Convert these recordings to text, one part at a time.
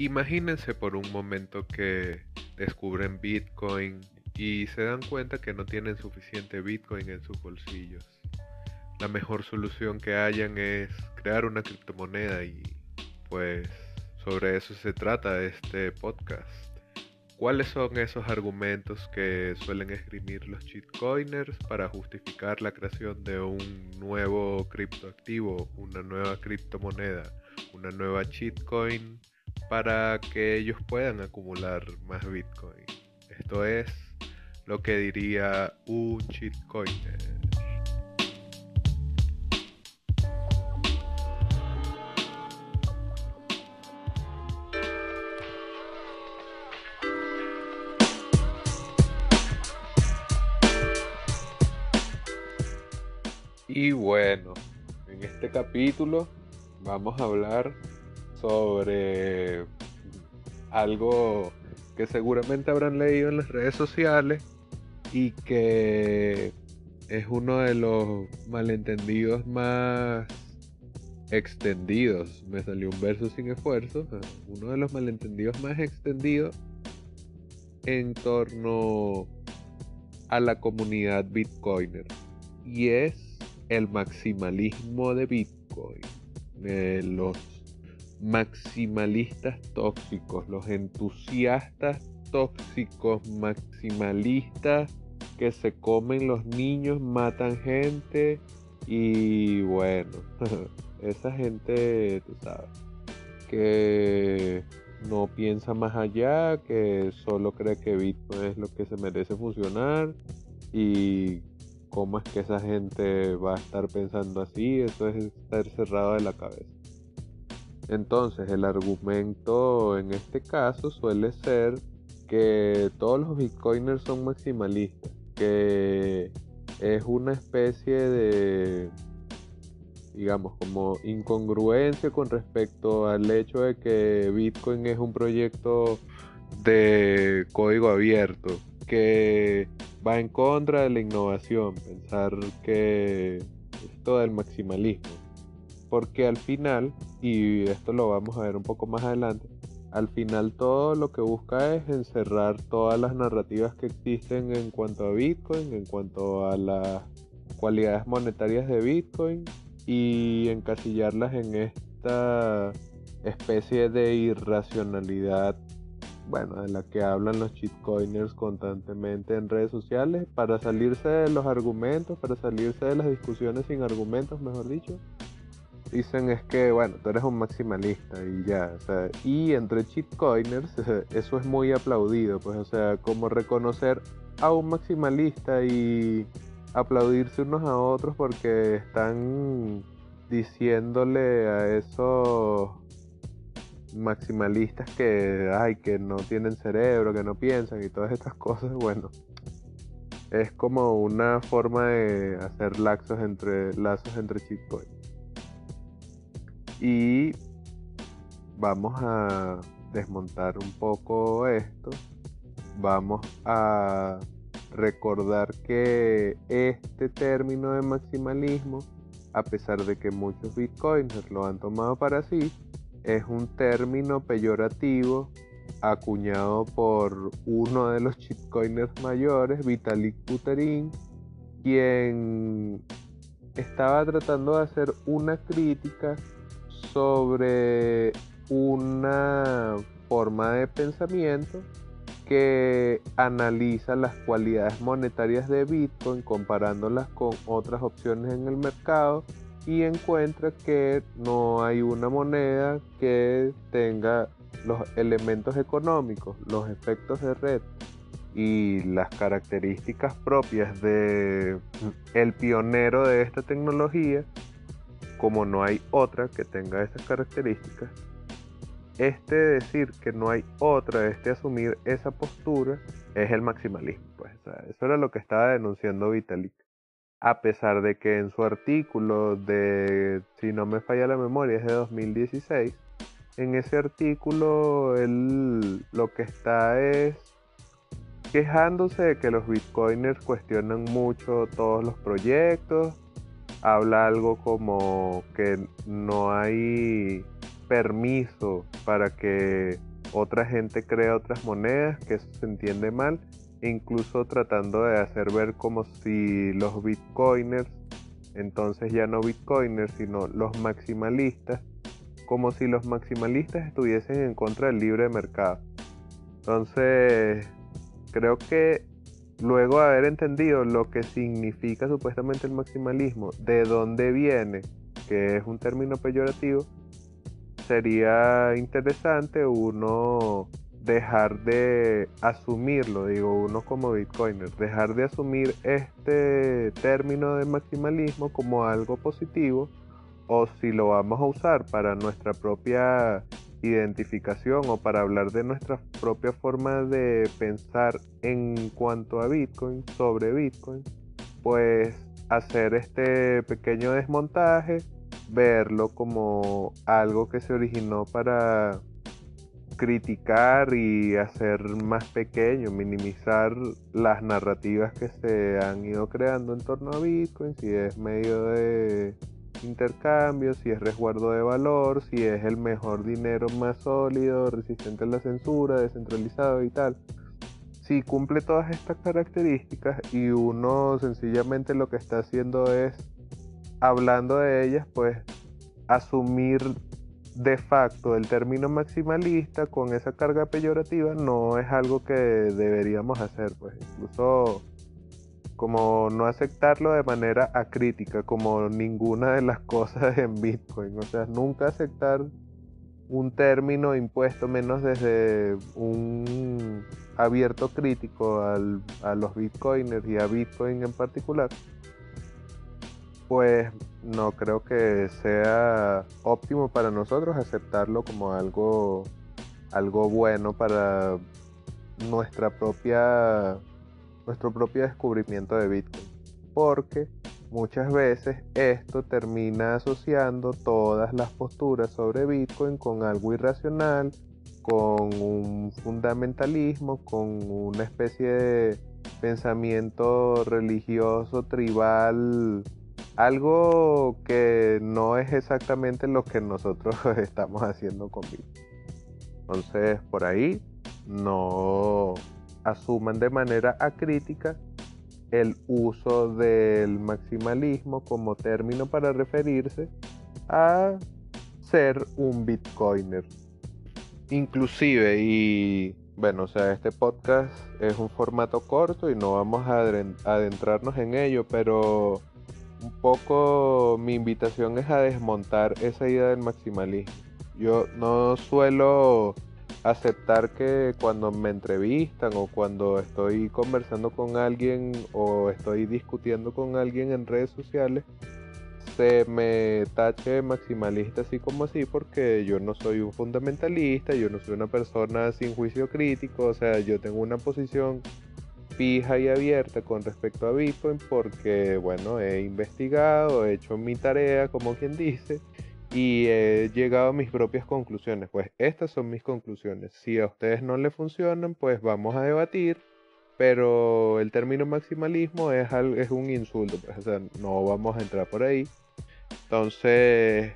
Imagínense por un momento que descubren Bitcoin y se dan cuenta que no tienen suficiente Bitcoin en sus bolsillos. La mejor solución que hayan es crear una criptomoneda y pues sobre eso se trata este podcast. ¿Cuáles son esos argumentos que suelen esgrimir los shitcoiners para justificar la creación de un nuevo criptoactivo, una nueva criptomoneda, una nueva shitcoin para que ellos puedan acumular más Bitcoin? Esto es lo que diría un shitcoiner. Y bueno, en este capítulo vamos a hablar sobre algo que seguramente habrán leído en las redes sociales y que es uno de los malentendidos más extendidos. Me salió un verso sin esfuerzo. Uno de los malentendidos más extendidos en torno a la comunidad bitcoiner. Y es el maximalismo de Bitcoin, los maximalistas tóxicos, los entusiastas tóxicos maximalistas que se comen los niños, matan gente y bueno, esa gente, tú sabes, que no piensa más allá, que solo cree que Bitcoin es lo que se merece funcionar y ¿Cómo es que esa gente va a estar pensando así? Eso es estar cerrado de la cabeza. Entonces, el argumento en este caso suele ser que todos los bitcoiners son maximalistas, que es una especie de, digamos, como incongruencia con respecto al hecho de que Bitcoin es un proyecto de código abierto, que va en contra de la innovación, pensar que esto del maximalismo. Porque al final, y esto lo vamos a ver un poco más adelante, al final todo lo que busca es encerrar todas las narrativas que existen en cuanto a Bitcoin, en cuanto a las cualidades monetarias de Bitcoin y encasillarlas en esta especie de irracionalidad bueno, de la que hablan los shitcoiners constantemente en redes sociales para salirse de los argumentos, para salirse de las discusiones sin argumentos, mejor dicho. Dicen es que, bueno, tú eres un maximalista y ya, o sea, y entre shitcoiners eso es muy aplaudido, pues, o sea, como reconocer a un maximalista y aplaudirse unos a otros porque están diciéndole a esos maximalistas que, ay, que no tienen cerebro, que no piensan y todas estas cosas, bueno, es como una forma de hacer lazos entre, lazos entre shitcoins. Y vamos a desmontar un poco esto. Vamos a recordar que este término de maximalismo, a pesar de que muchos bitcoiners lo han tomado para sí, es un término peyorativo acuñado por uno de los shitcoiners mayores, Vitalik Buterin, quien estaba tratando de hacer una crítica sobre una forma de pensamiento que analiza las cualidades monetarias de Bitcoin comparándolas con otras opciones en el mercado y encuentra que no hay una moneda que tenga los elementos económicos, los efectos de red y las características propias de el pionero de esta tecnología, como no hay otra que tenga esas características, este decir que no hay otra, este asumir esa postura, es el maximalismo. Pues, eso era lo que estaba denunciando Vitalik a pesar de que en su artículo de, si no me falla la memoria, es de 2016, en ese artículo él lo que está es quejándose de que los bitcoiners cuestionan mucho todos los proyectos, habla algo como que no hay permiso para que otra gente crea otras monedas, que eso se entiende mal, incluso tratando de hacer ver como si los bitcoiners, entonces ya no bitcoiners, sino los maximalistas, como si los maximalistas estuviesen en contra del libre mercado. Entonces, creo que luego de haber entendido lo que significa supuestamente el maximalismo, de dónde viene, que es un término peyorativo, sería interesante uno dejar de asumirlo, digo uno como bitcoiner, dejar de asumir este término de maximalismo como algo positivo o si lo vamos a usar para nuestra propia identificación o para hablar de nuestra propia forma de pensar en cuanto a Bitcoin, sobre Bitcoin, pues hacer este pequeño desmontaje, verlo como algo que se originó para criticar y hacer más pequeño, minimizar las narrativas que se han ido creando en torno a Bitcoin, si es medio de intercambio, si es resguardo de valor, si es el mejor dinero más sólido, resistente a la censura, descentralizado y tal. Si cumple todas estas características y uno sencillamente lo que está haciendo es, hablando de ellas, pues asumir de facto el término maximalista con esa carga peyorativa no es algo que deberíamos hacer, pues incluso como no aceptarlo de manera acrítica, como ninguna de las cosas en Bitcoin. O sea, nunca aceptar un término impuesto menos desde un abierto crítico a los bitcoiners y a Bitcoin en particular, pues no creo que sea óptimo para nosotros aceptarlo como algo, algo bueno para nuestra propia nuestro propio descubrimiento de Bitcoin. Porque muchas veces esto termina asociando todas las posturas sobre Bitcoin con algo irracional, con un fundamentalismo, con una especie de pensamiento religioso, tribal, algo que no es exactamente lo que nosotros estamos haciendo con Bitcoin. Entonces, por ahí no asuman de manera acrítica el uso del maximalismo como término para referirse a ser un bitcoiner. Inclusive, y bueno, o sea, este podcast es un formato corto y no vamos a adentrarnos en ello, pero un poco mi invitación es a desmontar esa idea del maximalismo. Yo no suelo aceptar que cuando me entrevistan o cuando estoy conversando con alguien o estoy discutiendo con alguien en redes sociales, se me tache maximalista así como así porque yo no soy un fundamentalista, yo no soy una persona sin juicio crítico, o sea, yo tengo una posición fija y abierta con respecto a Bitcoin porque, bueno, he investigado, he hecho mi tarea, como quien dice, y he llegado a mis propias conclusiones. Pues estas son mis conclusiones. Si a ustedes no les funcionan, pues vamos a debatir. Pero el término maximalismo es, es un insulto, pues, o sea, no vamos a entrar por ahí. Entonces,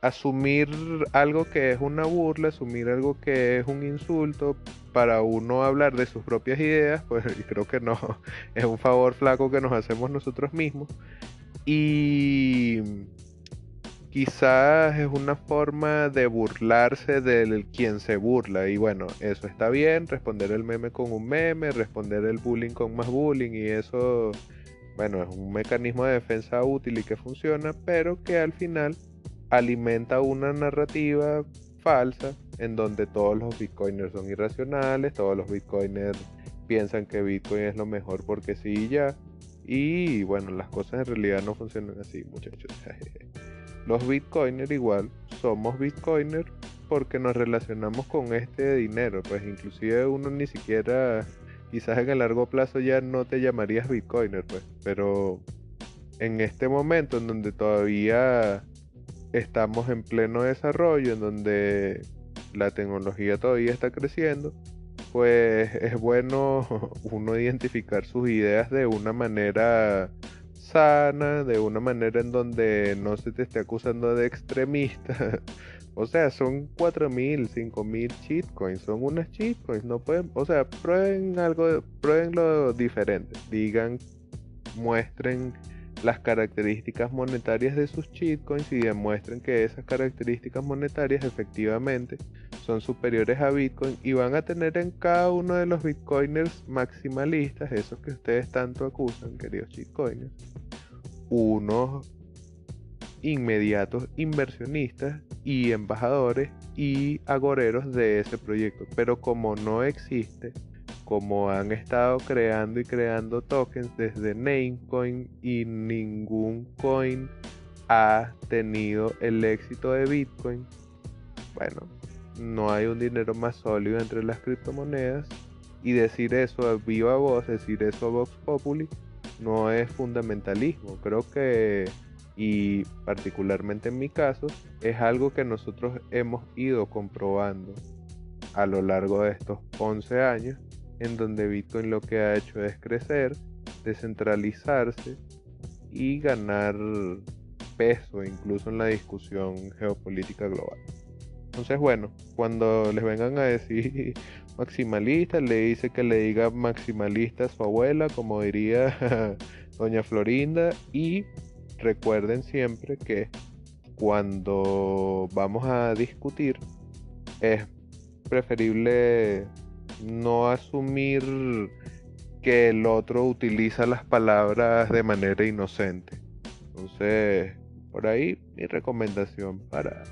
asumir algo que es una burla, asumir algo que es un insulto para uno hablar de sus propias ideas, pues creo que no, es un favor flaco que nos hacemos nosotros mismos. Y quizás es una forma de burlarse del quien se burla. Y bueno, eso está bien, responder el meme con un meme, responder el bullying con más bullying y eso, bueno, es un mecanismo de defensa útil y que funciona, pero que al final alimenta una narrativa falsa en donde todos los bitcoiners son irracionales, todos los bitcoiners piensan que Bitcoin es lo mejor porque sí y ya. Y bueno, las cosas en realidad no funcionan así, muchachos. Los bitcoiners igual somos bitcoiners porque nos relacionamos con este dinero, pues inclusive uno ni siquiera, quizás en el largo plazo ya no te llamarías bitcoiner, pues, pero en este momento en donde todavía estamos en pleno desarrollo, en donde la tecnología todavía está creciendo, pues es bueno uno identificar sus ideas de una manera sana, de una manera en donde no se te esté acusando de extremista. o sea, son 4.000, 5.000 shitcoins, son unas shitcoins, no pueden, o sea, prueben algo, prueben lo diferente, digan, muestren las características monetarias de sus shitcoins y demuestren que esas características monetarias efectivamente son superiores a Bitcoin y van a tener en cada uno de los bitcoiners maximalistas, esos que ustedes tanto acusan, queridos shitcoiners, unos inmediatos inversionistas y embajadores y agoreros de ese proyecto. Pero como no existe, como han estado creando y creando tokens desde Namecoin y ningún coin ha tenido el éxito de Bitcoin, bueno, no hay un dinero más sólido entre las criptomonedas y decir eso a viva voz, decir eso a Vox Populi, no es fundamentalismo. Creo que, y particularmente en mi caso, es algo que nosotros hemos ido comprobando a lo largo de estos 11 años, en donde Bitcoin lo que ha hecho es crecer, descentralizarse y ganar peso incluso en la discusión geopolítica global. Entonces, bueno, cuando les vengan a decir maximalista, le dice que le diga maximalista a su abuela, como diría doña Florinda, y recuerden siempre que cuando vamos a discutir es preferible no asumir que el otro utiliza las palabras de manera inocente. Entonces, por ahí mi recomendación para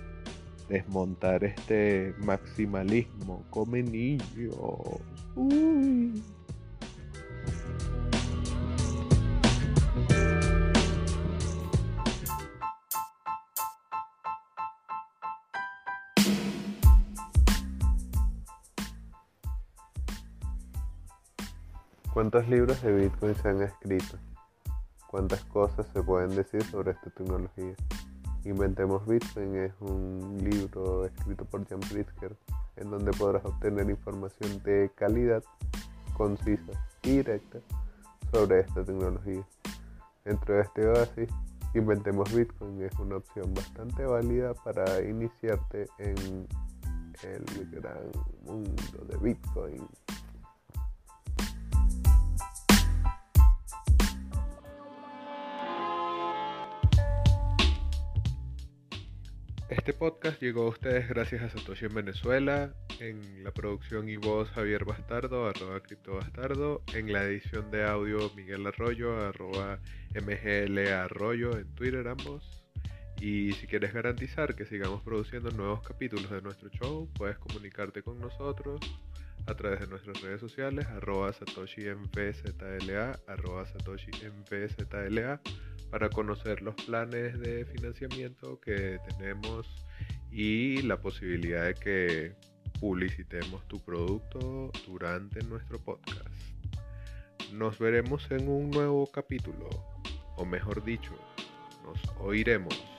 desmontar este maximalismo. Come niños. ¿Cuántos libros de Bitcoin se han escrito? ¿Cuántas cosas se pueden decir sobre esta tecnología? Inventemos Bitcoin es un libro escrito por Jan Pritzker en donde podrás obtener información de calidad, concisa y directa sobre esta tecnología. Dentro de este oasis, Inventemos Bitcoin es una opción bastante válida para iniciarte en el gran mundo de Bitcoin. Este podcast llegó a ustedes gracias a Satoshi en Venezuela, en la producción y voz Javier Bastardo, arroba Bastardo, en la edición de audio Miguel Arroyo, arroba MGL Arroyo en Twitter ambos. Y si quieres garantizar que sigamos produciendo nuevos capítulos de nuestro show, puedes comunicarte con nosotros a través de nuestras redes sociales, arroba Satoshi arroba Satoshi para conocer los planes de financiamiento que tenemos y la posibilidad de que publicitemos tu producto durante nuestro podcast. Nos veremos en un nuevo capítulo, o mejor dicho, nos oiremos.